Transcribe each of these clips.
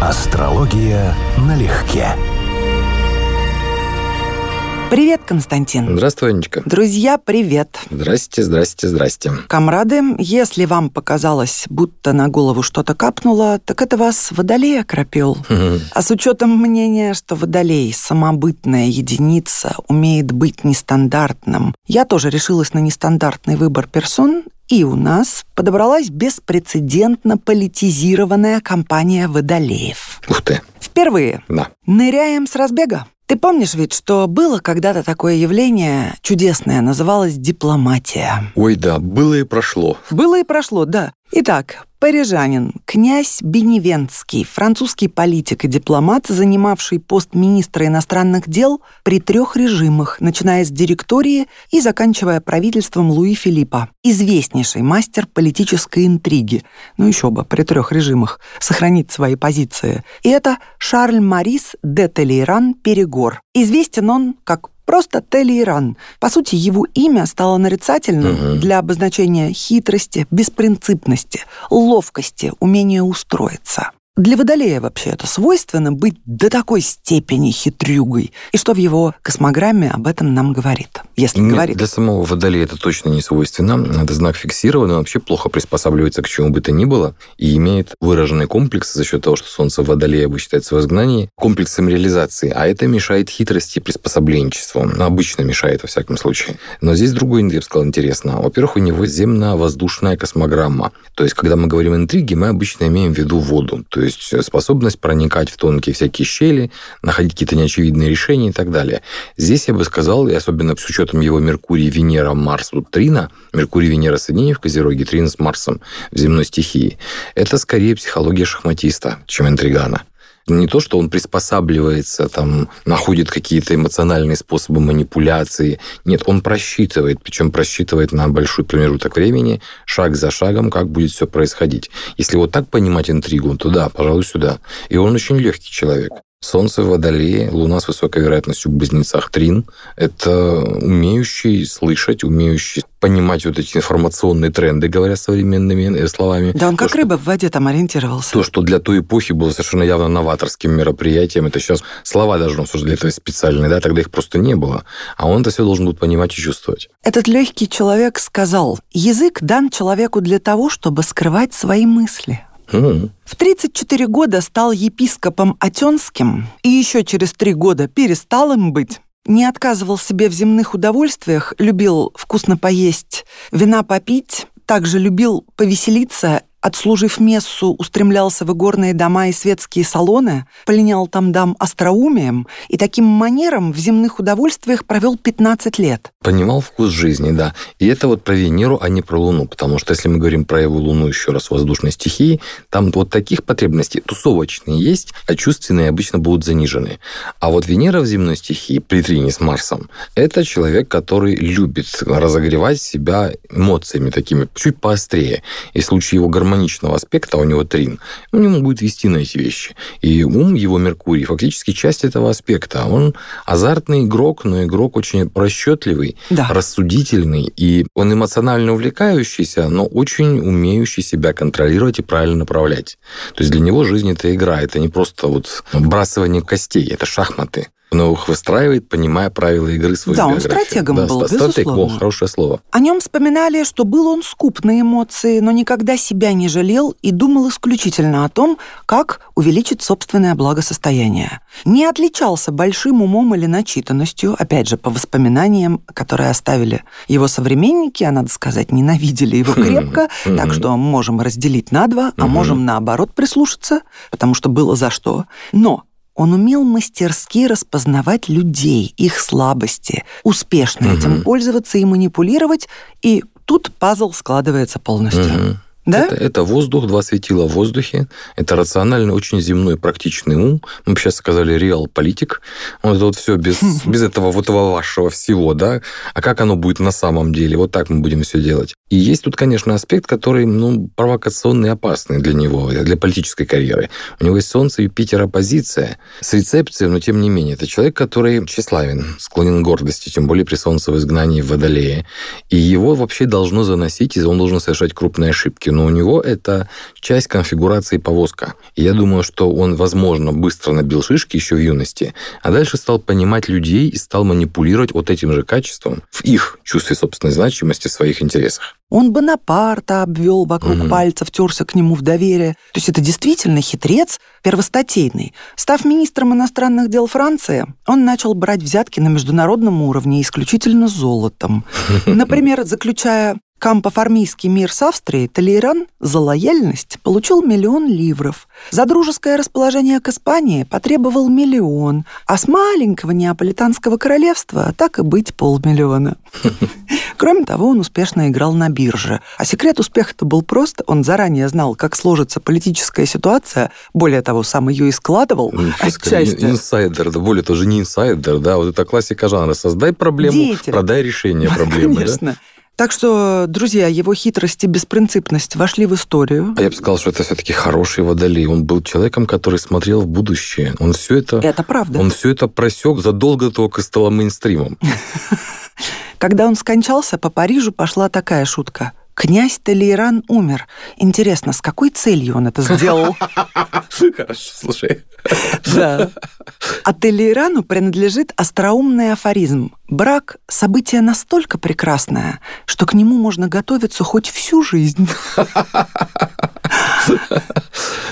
Астрология налегке. Привет, Константин. Здравствуй, Анечка. Друзья, привет. Здрасте, здрасте, здрасте. Комрады, если вам показалось, будто на голову что-то капнуло, так это вас водолей окропил. А с учетом мнения, что водолей, самобытная единица, умеет быть нестандартным, я тоже решилась на нестандартный выбор персон и у нас подобралась беспрецедентно политизированная компания водолеев. Ух ты. Впервые. Да. Ныряем с разбега. Ты помнишь ведь, что было когда-то такое явление чудесное, называлось дипломатия? Ой, да, было и прошло. Было и прошло, да. Итак, парижанин, князь Беневентский, французский политик и дипломат, занимавший пост министра иностранных дел при трех режимах, начиная с директории и заканчивая правительством Луи Филиппа. Известнейший мастер политической интриги. Ну еще бы, при трех режимах. Сохранить свои позиции. И это Шарль Марис де Телейран Перегор. Известен он как Просто Телейран. По сути, его имя стало нарицательным угу. для обозначения хитрости, беспринципности, ловкости, умения устроиться. Для Водолея вообще это свойственно быть до такой степени хитрюгой. И что в его космограмме об этом нам говорит? Если Нет, говорит. Для самого Водолея это точно не свойственно. Это знак фиксированный, он вообще плохо приспосабливается к чему бы то ни было и имеет выраженный комплекс за счет того, что Солнце Водолея считается в изгнании, комплекс самореализации. А это мешает хитрости и приспособленчеству. Ну, обычно мешает, во всяком случае. Но здесь другой, я бы сказал, интересно. Во-первых, у него земно-воздушная космограмма. То есть, когда мы говорим интриги, мы обычно имеем в виду воду. То есть э, способность проникать в тонкие всякие щели, находить какие-то неочевидные решения и так далее. Здесь я бы сказал, и особенно с учетом его Меркурий, Венера, Марс, вот Трина, Меркурий, Венера соединение в Козероге, Трина с Марсом в земной стихии, это скорее психология шахматиста, чем интригана не то, что он приспосабливается, там, находит какие-то эмоциональные способы манипуляции. Нет, он просчитывает, причем просчитывает на большой промежуток времени, шаг за шагом, как будет все происходить. Если вот так понимать интригу, то да, пожалуй, сюда. И он очень легкий человек. Солнце в Водолее, Луна с высокой вероятностью в Близнецах Трин. Это умеющий слышать, умеющий понимать вот эти информационные тренды, говоря современными э, словами. Да он то, как что, рыба в воде там ориентировался. То, что для той эпохи было совершенно явно новаторским мероприятием, это сейчас слова должны быть для этого специальные, да, тогда их просто не было. А он это все должен был понимать и чувствовать. Этот легкий человек сказал, язык дан человеку для того, чтобы скрывать свои мысли. В 34 года стал епископом Отенским и еще через три года перестал им быть. Не отказывал себе в земных удовольствиях, любил вкусно поесть, вина попить, также любил повеселиться отслужив мессу, устремлялся в игорные дома и светские салоны, полинял там дам остроумием и таким манером в земных удовольствиях провел 15 лет. Понимал вкус жизни, да. И это вот про Венеру, а не про Луну, потому что если мы говорим про его Луну еще раз воздушной стихии, там вот таких потребностей тусовочные есть, а чувственные обычно будут занижены. А вот Венера в земной стихии при трине с Марсом – это человек, который любит разогревать себя эмоциями такими чуть поострее. И в случае его гармонии гармоничного аспекта, а у него трин, у него будет вести на эти вещи. И ум его Меркурий фактически часть этого аспекта. Он азартный игрок, но игрок очень расчетливый, да. рассудительный, и он эмоционально увлекающийся, но очень умеющий себя контролировать и правильно направлять. То есть для него жизнь это игра, это не просто вот бросание костей, это шахматы но их выстраивает, понимая правила игры своей Да, биографии. он стратегом да, был, стратег, безусловно. О, хорошее слово. О нем вспоминали, что был он скуп на эмоции, но никогда себя не жалел и думал исключительно о том, как увеличить собственное благосостояние. Не отличался большим умом или начитанностью, опять же, по воспоминаниям, которые оставили его современники, а, надо сказать, ненавидели его крепко, так что можем разделить на два, а можем, наоборот, прислушаться, потому что было за что. Но он умел мастерски распознавать людей, их слабости, успешно угу. этим пользоваться и манипулировать, и тут пазл складывается полностью. Угу. Да? Это, это воздух, два светила в воздухе. Это рациональный, очень земной, практичный ум. Мы бы сейчас сказали реал-политик. Вот это вот все без, без этого вот этого вашего всего, да? А как оно будет на самом деле? Вот так мы будем все делать. И есть тут, конечно, аспект, который, ну, провокационный и опасный для него, для политической карьеры. У него есть Солнце, Юпитер, оппозиция с рецепцией, но тем не менее. Это человек, который тщеславен, склонен к гордости, тем более при Солнце в изгнании в Водолее. И его вообще должно заносить, и он должен совершать крупные ошибки но у него это часть конфигурации повозка. И я думаю, что он, возможно, быстро набил шишки еще в юности, а дальше стал понимать людей и стал манипулировать вот этим же качеством в их чувстве собственной значимости, в своих интересах. Он Бонапарта обвел вокруг угу. пальца, втерся к нему в доверие. То есть это действительно хитрец первостатейный. Став министром иностранных дел Франции, он начал брать взятки на международном уровне исключительно золотом. Например, заключая Кампоформийский мир с Австрией Толейран за лояльность получил миллион ливров. За дружеское расположение к Испании потребовал миллион, а с маленького неаполитанского королевства так и быть полмиллиона. Кроме того, он успешно играл на бирже. А секрет успеха-то был прост. Он заранее знал, как сложится политическая ситуация. Более того, сам ее и складывал ну, отчасти. Инсайдер, да, более тоже не инсайдер, да, вот это классика жанра. Создай проблему, Деятель. продай решение проблемы. Конечно. Да? Так что, друзья, его хитрость и беспринципность вошли в историю. А я бы сказал, что это все-таки хороший водолей. Он был человеком, который смотрел в будущее. Он все это... Это правда. Он все это просек задолго до того, как стало мейнстримом. Когда он скончался, по Парижу пошла такая шутка. Князь Толейран умер. Интересно, с какой целью он это сделал? Хорошо, слушай. Да. А Толейрану принадлежит остроумный афоризм. Брак – событие настолько прекрасное, что к нему можно готовиться хоть всю жизнь.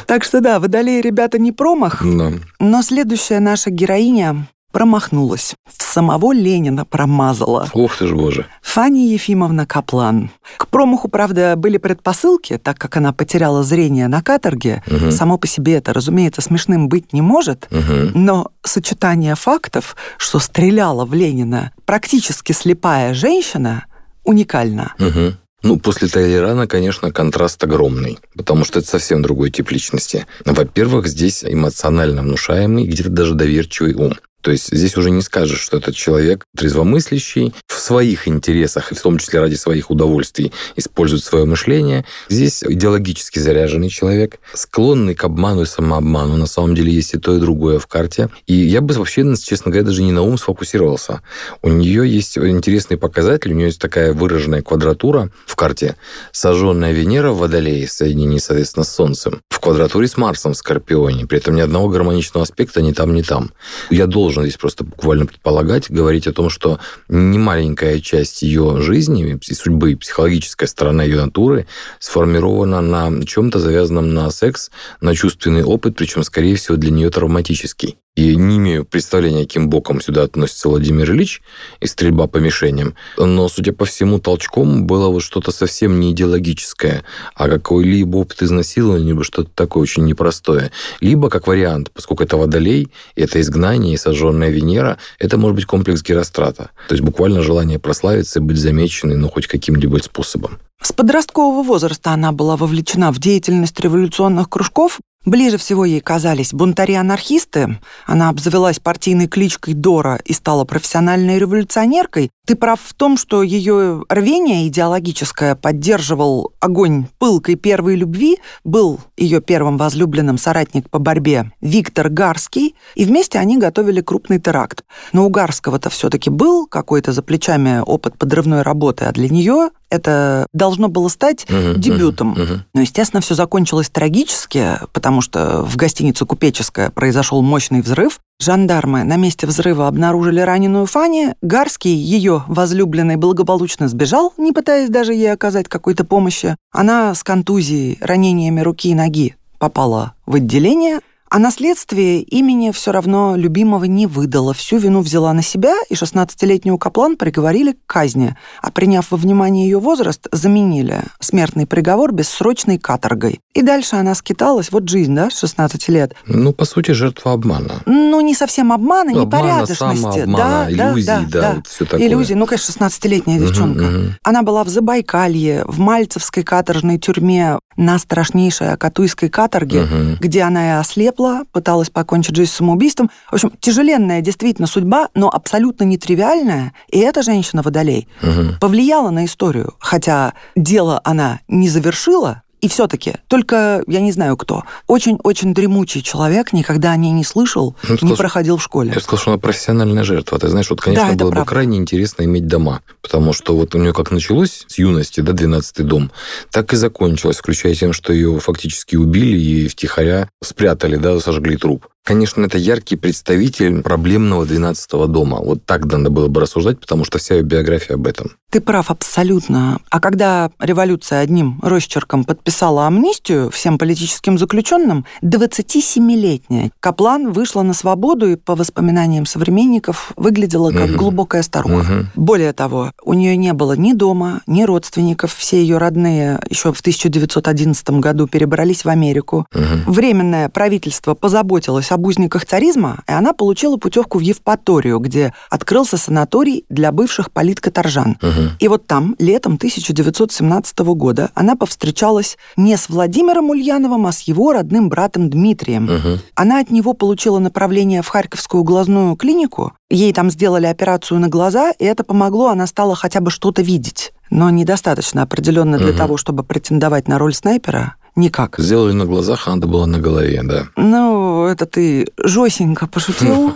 Так что да, водолеи ребята не промах, но следующая наша героиня промахнулась. В самого Ленина промазала. Ух ты ж, боже. Фанни Ефимовна Каплан. К промаху, правда, были предпосылки, так как она потеряла зрение на каторге. Угу. Само по себе это, разумеется, смешным быть не может, угу. но сочетание фактов, что стреляла в Ленина практически слепая женщина, уникально. Угу. Ну, после Тайлерана, конечно, контраст огромный, потому что это совсем другой тип личности. Во-первых, здесь эмоционально внушаемый, где-то даже доверчивый ум. То есть здесь уже не скажешь, что этот человек трезвомыслящий, в своих интересах, в том числе ради своих удовольствий, использует свое мышление. Здесь идеологически заряженный человек, склонный к обману и самообману. На самом деле есть и то, и другое в карте. И я бы вообще, честно говоря, даже не на ум сфокусировался. У нее есть интересный показатель, у нее есть такая выраженная квадратура в карте. Сожженная Венера в Водолее в соответственно, с Солнцем. В квадратуре с Марсом в Скорпионе. При этом ни одного гармоничного аспекта ни там, ни там. Я должен должен здесь просто буквально предполагать, говорить о том, что немаленькая часть ее жизни и судьбы, психологическая сторона ее натуры сформирована на чем-то завязанном на секс, на чувственный опыт, причем, скорее всего, для нее травматический. И не имею представления, каким боком сюда относится Владимир Ильич и стрельба по мишеням. Но, судя по всему, толчком было вот что-то совсем не идеологическое, а какой-либо опыт изнасилования, либо что-то такое очень непростое. Либо, как вариант, поскольку это водолей, это изгнание и сожженная Венера, это может быть комплекс Герострата. То есть буквально желание прославиться быть замеченной, ну, хоть каким-нибудь способом. С подросткового возраста она была вовлечена в деятельность революционных кружков, Ближе всего ей казались бунтари-анархисты. Она обзавелась партийной кличкой Дора и стала профессиональной революционеркой. Ты прав в том, что ее рвение идеологическое поддерживал огонь пылкой первой любви, был ее первым возлюбленным соратник по борьбе Виктор Гарский, и вместе они готовили крупный теракт. Но у Гарского-то все-таки был какой-то за плечами опыт подрывной работы, а для нее это должно было стать uh-huh, дебютом. Uh-huh, uh-huh. Но, естественно, все закончилось трагически, потому что в гостинице «Купеческая» произошел мощный взрыв. Жандармы на месте взрыва обнаружили раненую Фани. Гарский, ее возлюбленный, благополучно сбежал, не пытаясь даже ей оказать какой-то помощи. Она с контузией, ранениями руки и ноги попала в отделение – а наследствие имени все равно любимого не выдало, всю вину взяла на себя, и 16-летнюю Каплан приговорили к казни, а приняв во внимание ее возраст, заменили смертный приговор бессрочной каторгой. И дальше она скиталась, вот жизнь, да, 16 лет. Ну, по сути, жертва обмана. Ну, не совсем обмана, ну, непорядочности. Обмана, да, иллюзий, да, да, да, да. все такое. Иллюзии, ну, конечно, 16-летняя девчонка. Угу, угу. Она была в Забайкалье, в Мальцевской каторжной тюрьме, на страшнейшей Акатуйской каторге, угу. где она и ослепла, пыталась покончить жизнь самоубийством. В общем, тяжеленная действительно судьба, но абсолютно нетривиальная. И эта женщина Водолей угу. повлияла на историю. Хотя дело она не завершила, И все-таки, только, я не знаю кто, очень-очень дремучий человек никогда о ней не слышал, ну, не сказал, проходил в школе. Я сказал, что она профессиональная жертва. Ты знаешь, вот, конечно, да, было правда. бы крайне интересно иметь дома, потому что вот у нее как началось с юности, да, 12-й дом, так и закончилось, включая тем, что ее фактически убили и втихаря спрятали, да, сожгли труп. Конечно, это яркий представитель проблемного 12-го дома. Вот так надо было бы рассуждать, потому что вся ее биография об этом. Ты прав абсолютно. А когда революция одним росчерком подписала амнистию всем политическим заключенным, 27-летняя Каплан вышла на свободу и, по воспоминаниям современников, выглядела как угу. глубокая старуха. Угу. Более того, у нее не было ни дома, ни родственников. Все ее родные еще в 1911 году перебрались в Америку. Угу. Временное правительство позаботилось об узниках царизма, и она получила путевку в Евпаторию, где открылся санаторий для бывших политкоторжан. Угу. И вот там, летом 1917 года, она повстречалась не с Владимиром Ульяновым, а с его родным братом Дмитрием. Угу. Она от него получила направление в Харьковскую глазную клинику. Ей там сделали операцию на глаза, и это помогло, она стала хотя бы что-то видеть. Но недостаточно определенно для угу. того, чтобы претендовать на роль снайпера. Никак. Сделали на глазах, а надо было на голове, да. Ну, это ты жестенько пошутил.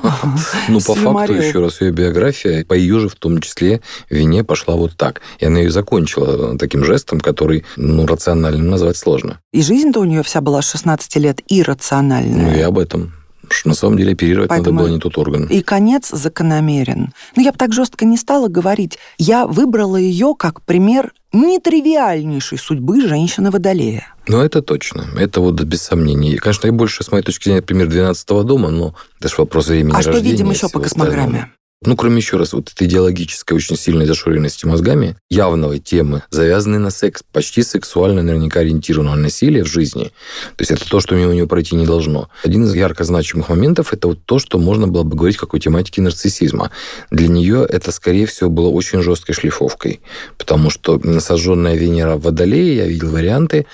Ну, по факту, еще раз, ее биография, по ее же в том числе, вине пошла вот так. И она ее закончила таким жестом, который, ну, рационально назвать сложно. И жизнь-то у нее вся была с 16 лет иррациональная. Ну, и об этом что на самом деле оперировать Поэтому надо было не тот орган. И конец закономерен. Но я бы так жестко не стала говорить. Я выбрала ее как пример нетривиальнейшей судьбы женщины-водолея. Ну, это точно. Это вот без сомнений. Конечно, я больше, с моей точки зрения, пример 12-го дома, но это же вопрос времени А что видим еще по космограмме? Ну, кроме еще раз, вот этой идеологической очень сильной зашоренности мозгами, явного темы, завязанной на секс, почти сексуально наверняка ориентированного насилия в жизни. То есть это то, что мимо него пройти не должно. Один из ярко значимых моментов – это вот то, что можно было бы говорить как о тематике нарциссизма. Для нее это, скорее всего, было очень жесткой шлифовкой, потому что сожженная Венера в Водолее, я видел варианты,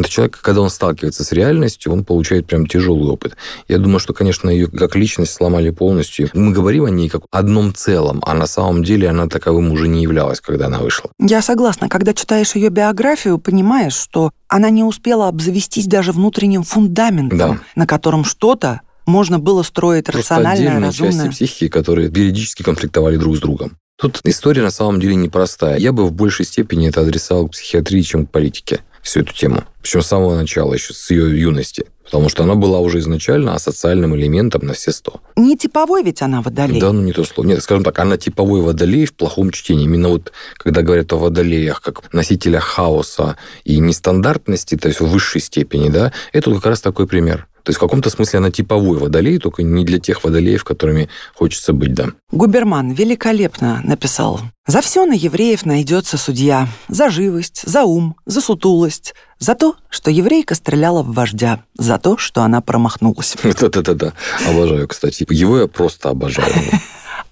это человек, когда он сталкивается с реальностью, он получает прям тяжелый опыт. Я думаю, что, конечно, ее как личность сломали полностью. Мы говорим о ней как одном целом, а на самом деле она таковым уже не являлась, когда она вышла. Я согласна. Когда читаешь ее биографию, понимаешь, что она не успела обзавестись даже внутренним фундаментом, да. на котором что-то можно было строить Просто рациональное, разумное. части психики, которые периодически конфликтовали друг с другом. Тут история на самом деле непростая. Я бы в большей степени это адресовал к психиатрии, чем к политике всю эту тему. Причем с самого начала, еще с ее юности. Потому что она была уже изначально асоциальным элементом на все сто. Не типовой ведь она водолей? Да, ну не то слово. Нет, скажем так, она типовой водолей в плохом чтении. Именно вот, когда говорят о водолеях как носителях хаоса и нестандартности, то есть в высшей степени, да, это как раз такой пример. То есть в каком-то смысле она типовой водолей, только не для тех водолеев, которыми хочется быть, да. Губерман великолепно написал. «За все на евреев найдется судья. За живость, за ум, за сутулость, за то, что еврейка стреляла в вождя, за то, что она промахнулась». Да-да-да, обожаю, кстати. Его я просто обожаю.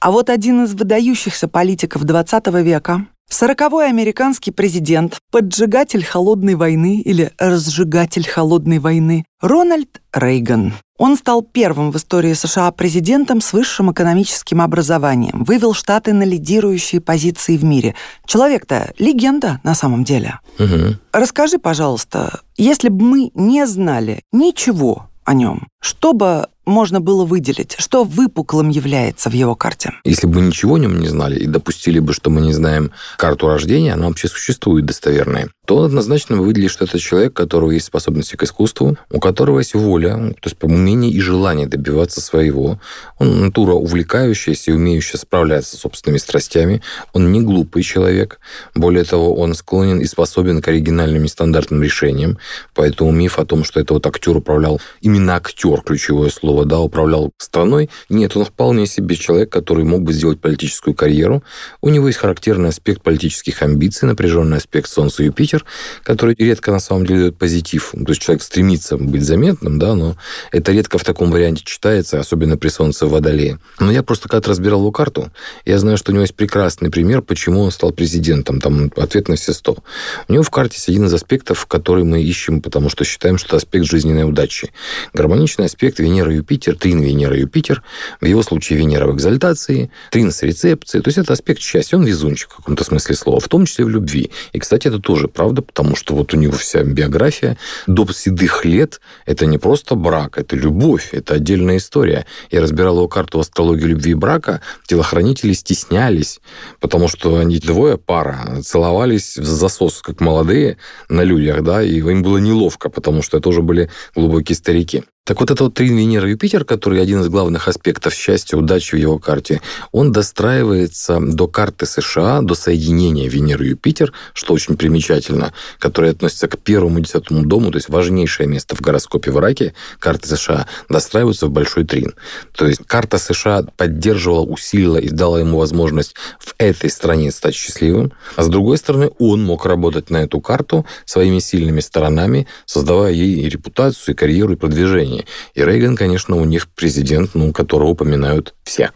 А вот один из выдающихся политиков 20 века, Сороковой американский президент, поджигатель холодной войны или разжигатель холодной войны Рональд Рейган. Он стал первым в истории США президентом с высшим экономическим образованием, вывел Штаты на лидирующие позиции в мире. Человек-то легенда на самом деле. Угу. Расскажи, пожалуйста, если бы мы не знали ничего о нем, что бы можно было выделить? Что выпуклым является в его карте? Если бы ничего о нем не знали и допустили бы, что мы не знаем карту рождения, она вообще существует достоверная, то однозначно мы выделили, что это человек, у которого есть способности к искусству, у которого есть воля, то есть умение и желание добиваться своего. Он натура увлекающаяся и умеющая справляться с собственными страстями. Он не глупый человек. Более того, он склонен и способен к оригинальным и стандартным решениям. Поэтому миф о том, что это вот актер управлял, именно актер, ключевое слово, слово, да, управлял страной. Нет, он вполне себе человек, который мог бы сделать политическую карьеру. У него есть характерный аспект политических амбиций, напряженный аспект Солнца Юпитер, который редко на самом деле дает позитив. То есть человек стремится быть заметным, да, но это редко в таком варианте читается, особенно при Солнце в Водолее. Но я просто когда-то разбирал его карту, я знаю, что у него есть прекрасный пример, почему он стал президентом. Там ответ на все сто. У него в карте есть один из аспектов, который мы ищем, потому что считаем, что это аспект жизненной удачи. Гармоничный аспект Венеры Венера-Юпитер, трин Венера-Юпитер, в его случае Венера в экзальтации, трин с рецепцией. То есть это аспект счастья. Он везунчик в каком-то смысле слова, в том числе в любви. И, кстати, это тоже правда, потому что вот у него вся биография до седых лет – это не просто брак, это любовь, это отдельная история. Я разбирал его карту астрологии любви и брака, телохранители стеснялись, потому что они двое пара целовались в засос, как молодые, на людях, да, и им было неловко, потому что это тоже были глубокие старики. Так вот, это вот трин Венера-Юпитер, который один из главных аспектов счастья, удачи в его карте, он достраивается до карты США, до соединения Венеры-Юпитер, что очень примечательно, которое относится к первому десятому дому, то есть важнейшее место в гороскопе в раке, карты США, достраиваются в большой трин. То есть карта США поддерживала, усилила и дала ему возможность в этой стране стать счастливым, а с другой стороны, он мог работать на эту карту своими сильными сторонами, создавая ей и репутацию, и карьеру, и продвижение отношении. И Рейган, конечно, у них президент, ну, которого упоминают все.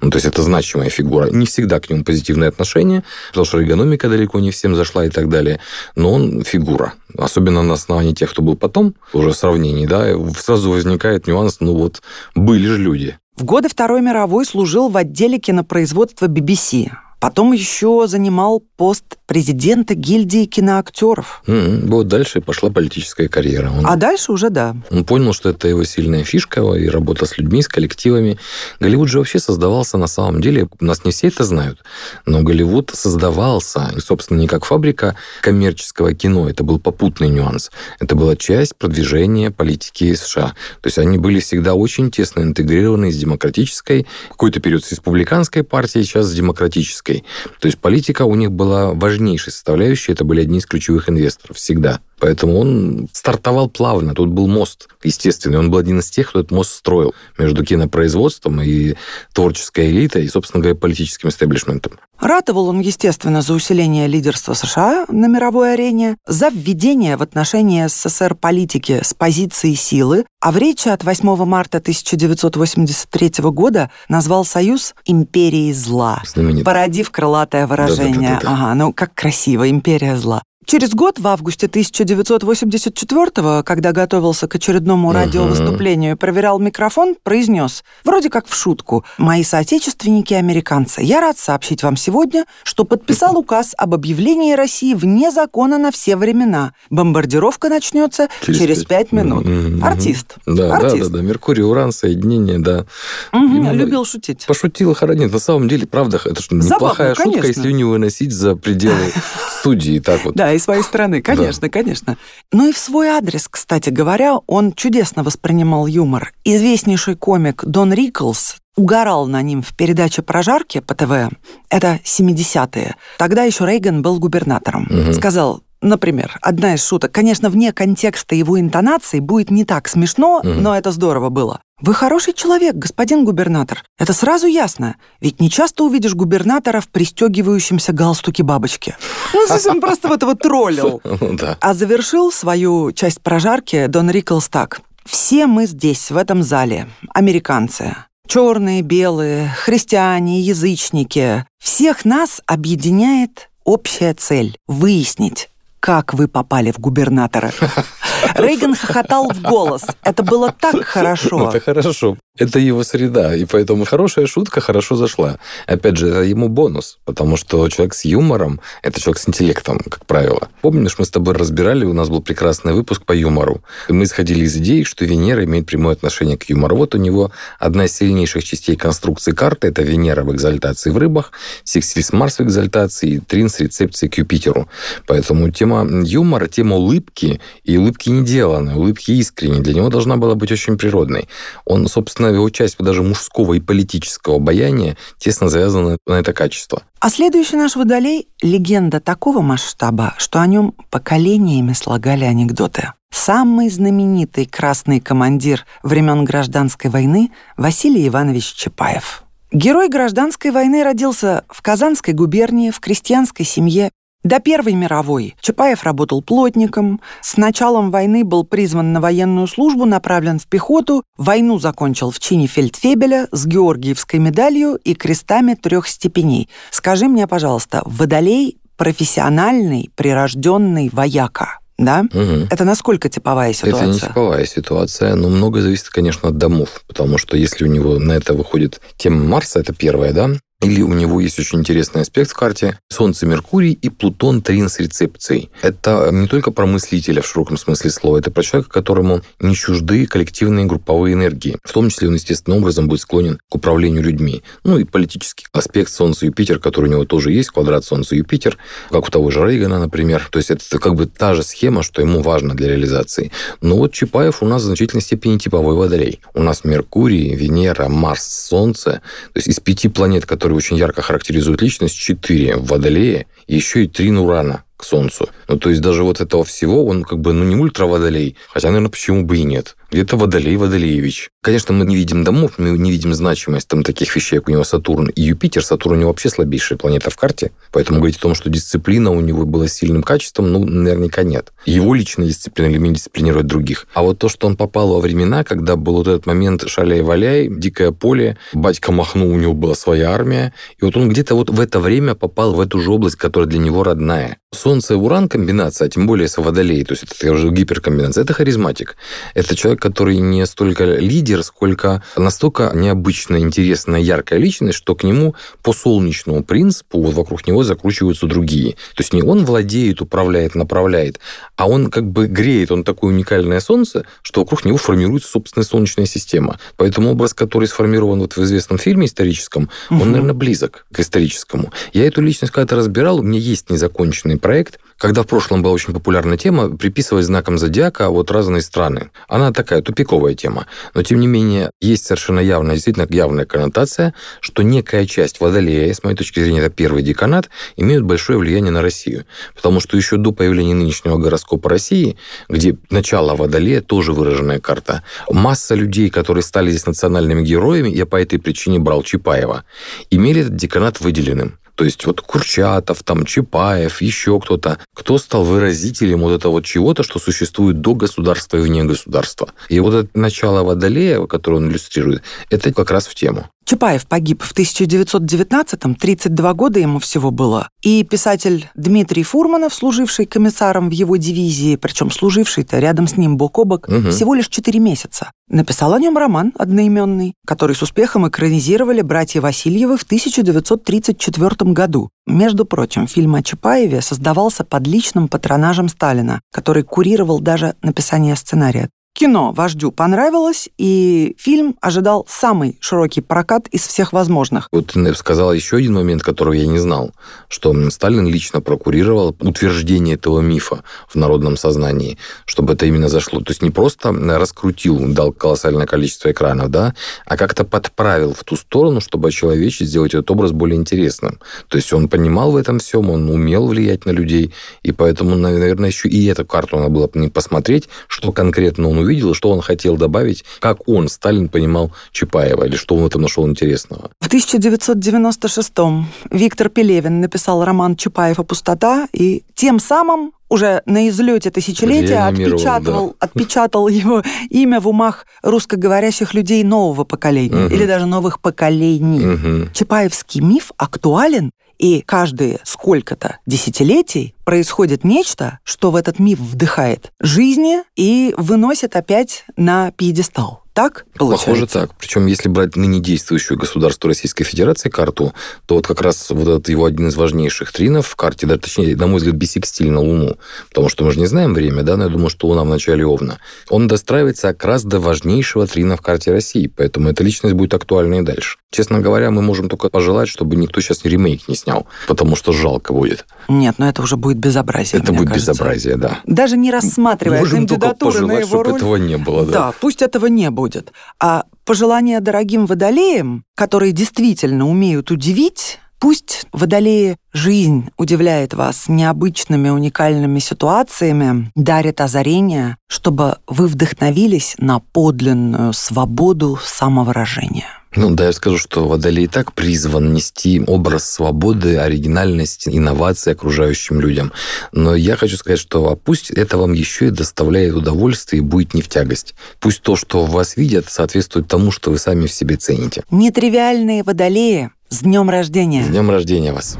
Ну, то есть это значимая фигура. Не всегда к нему позитивное отношение, потому что эргономика далеко не всем зашла и так далее. Но он фигура. Особенно на основании тех, кто был потом, уже сравнений, да, сразу возникает нюанс, ну вот, были же люди. В годы Второй мировой служил в отделе кинопроизводства BBC. Потом еще занимал пост президента гильдии киноактеров. Mm-hmm. Вот дальше пошла политическая карьера. Он, а дальше уже да. Он понял, что это его сильная фишка, и работа с людьми, с коллективами. Голливуд же вообще создавался на самом деле, у нас не все это знают, но Голливуд создавался, и, собственно, не как фабрика коммерческого кино, это был попутный нюанс. Это была часть продвижения политики США. То есть они были всегда очень тесно интегрированы с демократической, какой-то период с республиканской партией, сейчас с демократической политикой. То есть политика у них была важнейшей составляющей, это были одни из ключевых инвесторов всегда. Поэтому он стартовал плавно. Тут был мост, естественно. Он был один из тех, кто этот мост строил между кинопроизводством и творческой элитой, и, собственно говоря, политическим истеблишментом. Ратовал он, естественно, за усиление лидерства США на мировой арене, за введение в отношении СССР политики с позиции силы, а в речи от 8 марта 1983 года назвал Союз «империей зла», Знаменит. породив крылатое выражение. Да, да, да, да. Ага, ну как красиво, империя зла. Через год, в августе 1984 когда готовился к очередному uh-huh. радиовыступлению и проверял микрофон, произнес, вроде как в шутку, «Мои соотечественники-американцы, я рад сообщить вам сегодня, что подписал указ об объявлении России вне закона на все времена. Бомбардировка начнется через, через 5 минут». Uh-huh. Артист. Да, Артист. да, да, да. Меркурий, Уран, соединение, да. Uh-huh. Любил шутить. Пошутил, хоронит. На самом деле, правда, это что, неплохая Забавно, шутка, если не выносить за пределы студии. Так вот. Да, из своей страны, конечно, да. конечно. Ну и в свой адрес, кстати говоря, он чудесно воспринимал юмор. Известнейший комик Дон Риклс угорал на ним в передаче «Прожарки» по ТВ. Это 70-е. Тогда еще Рейган был губернатором. Угу. Сказал, Например, одна из шуток, конечно, вне контекста его интонации будет не так смешно, угу. но это здорово было. Вы хороший человек, господин губернатор. Это сразу ясно. Ведь не часто увидишь губернатора в пристегивающемся галстуке бабочки. Ну, здесь он просто вот его троллил. Ну а завершил свою часть прожарки Дон Риклс так. Все мы здесь, в этом зале, американцы. Черные, белые, христиане, язычники. Всех нас объединяет общая цель – выяснить, как вы попали в губернатора. Рейган хохотал в голос. Это было так хорошо. Это хорошо. Это его среда, и поэтому хорошая шутка хорошо зашла. Опять же, это ему бонус, потому что человек с юмором – это человек с интеллектом, как правило. Помнишь, мы с тобой разбирали, у нас был прекрасный выпуск по юмору. И мы исходили из идеи, что Венера имеет прямое отношение к юмору. Вот у него одна из сильнейших частей конструкции карты – это Венера в экзальтации в рыбах, секстиль с Марс в экзальтации и трин с рецепцией к Юпитеру. Поэтому тема юмора, тема улыбки, и улыбки не деланы, улыбки искренние, для него должна была быть очень природной. Он, собственно, его часть даже мужского и политического обаяния тесно завязана на это качество. А следующий наш водолей – легенда такого масштаба, что о нем поколениями слагали анекдоты. Самый знаменитый красный командир времен Гражданской войны Василий Иванович Чапаев. Герой гражданской войны родился в Казанской губернии в крестьянской семье до Первой мировой Чапаев работал плотником, с началом войны был призван на военную службу, направлен в пехоту, войну закончил в чине фельдфебеля с Георгиевской медалью и крестами трех степеней. Скажи мне, пожалуйста, Водолей – профессиональный, прирожденный вояка – да? Угу. Это насколько типовая ситуация? Это не типовая ситуация, но много зависит, конечно, от домов, потому что если у него на это выходит тема Марса, это первое, да, или у него есть очень интересный аспект в карте Солнце, Меркурий и Плутон трин с рецепцией. Это не только про мыслителя в широком смысле слова, это про человека, которому не чужды коллективные групповые энергии. В том числе он естественным образом будет склонен к управлению людьми. Ну и политический аспект Солнца-Юпитер, который у него тоже есть, квадрат Солнца-Юпитер, как у того же Рейгана, например. То есть это как бы та же схема, что ему важно для реализации. Но вот Чапаев у нас в значительной степени типовой водолей. У нас Меркурий, Венера, Марс, Солнце. То есть из пяти планет, которые которые очень ярко характеризуют личность, четыре в Водолее, еще и три Нурана к Солнцу. Ну, то есть даже вот этого всего он как бы, ну, не ультраводолей, хотя, наверное, почему бы и нет. Где-то Водолей Водолеевич. Конечно, мы не видим домов, мы не видим значимость там таких вещей, как у него Сатурн и Юпитер. Сатурн у него вообще слабейшая планета в карте, поэтому говорить о том, что дисциплина у него была сильным качеством, ну, наверняка нет. Его личная дисциплина или умение дисциплинировать других. А вот то, что он попал во времена, когда был вот этот момент шаляй-валяй, дикое поле, батька махнул, у него была своя армия, и вот он где-то вот в это время попал в эту же область, которая для него родная. Солнце и Уран комбинация, а тем более с Водолей, то есть это уже гиперкомбинация, это харизматик. Это человек, который не столько лидер, сколько настолько необычная, интересная, яркая личность, что к нему по солнечному принципу вот вокруг него закручиваются другие. То есть не он владеет, управляет, направляет, а он как бы греет, он такое уникальное солнце, что вокруг него формируется собственная солнечная система. Поэтому образ, который сформирован вот в известном фильме историческом, угу. он, наверное, близок к историческому. Я эту личность когда-то разбирал, у меня есть незаконченный проект, когда в прошлом была очень популярная тема приписывать знаком зодиака вот разные страны. Она такая тупиковая тема. Но, тем не менее, есть совершенно явная, действительно явная коннотация, что некая часть Водолея, с моей точки зрения, это первый деканат, имеют большое влияние на Россию. Потому что еще до появления нынешнего гороскопа России, где начало Водолея, тоже выраженная карта, масса людей, которые стали здесь национальными героями, я по этой причине брал Чапаева, имели этот деканат выделенным. То есть вот Курчатов, там Чапаев, еще кто-то, кто стал выразителем вот этого вот чего-то, что существует до государства и вне государства. И вот это начало Водолея, которое он иллюстрирует, это как раз в тему. Чапаев погиб в 1919-м, 32 года ему всего было. И писатель Дмитрий Фурманов, служивший комиссаром в его дивизии, причем служивший-то рядом с ним бок о бок, угу. всего лишь 4 месяца, написал о нем роман одноименный, который с успехом экранизировали братья Васильевы в 1934 году. Между прочим, фильм о Чапаеве создавался под личным патронажем Сталина, который курировал даже написание сценария. Кино вождю понравилось, и фильм ожидал самый широкий прокат из всех возможных. Вот ты сказала еще один момент, которого я не знал, что Сталин лично прокурировал утверждение этого мифа в народном сознании, чтобы это именно зашло. То есть не просто раскрутил, дал колоссальное количество экранов, да, а как-то подправил в ту сторону, чтобы человече сделать этот образ более интересным. То есть он понимал в этом всем, он умел влиять на людей, и поэтому, наверное, еще и эту карту надо было посмотреть, что конкретно он увидел, что он хотел добавить, как он, Сталин, понимал Чапаева, или что он в этом нашел интересного. В 1996-м Виктор Пелевин написал роман «Чапаева пустота», и тем самым уже на излете тысячелетия отпечатал, да. отпечатал его имя в умах русскоговорящих людей нового поколения угу. или даже новых поколений. Угу. Чапаевский миф актуален и каждые сколько-то десятилетий происходит нечто, что в этот миф вдыхает жизни и выносит опять на пьедестал. Так получается? Похоже так. Причем, если брать ныне действующую государство Российской Федерации карту, то вот как раз вот этот его один из важнейших тринов в карте, да, точнее, на мой взгляд, бисекстиль на Луну, потому что мы же не знаем время, да, но я думаю, что Луна в начале Овна, он достраивается как раз до важнейшего трина в карте России, поэтому эта личность будет актуальна и дальше. Честно говоря, мы можем только пожелать, чтобы никто сейчас ремейк не снял, потому что жалко будет. Нет, но это уже будет безобразие, Это будет кажется. безобразие, да. Даже не рассматривая Можем кандидатуры на его чтобы роль. этого не было, да. Да, пусть этого не будет. А пожелания дорогим водолеям, которые действительно умеют удивить, Пусть водолеи жизнь удивляет вас необычными уникальными ситуациями, дарит озарение, чтобы вы вдохновились на подлинную свободу самовыражения. Ну да, я скажу, что Водолей и так призван нести образ свободы, оригинальности, инновации окружающим людям. Но я хочу сказать, что а пусть это вам еще и доставляет удовольствие и будет не в тягость. Пусть то, что вас видят, соответствует тому, что вы сами в себе цените. Нетривиальные Водолеи, с днем рождения! С днем рождения вас!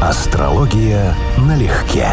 Астрология налегке.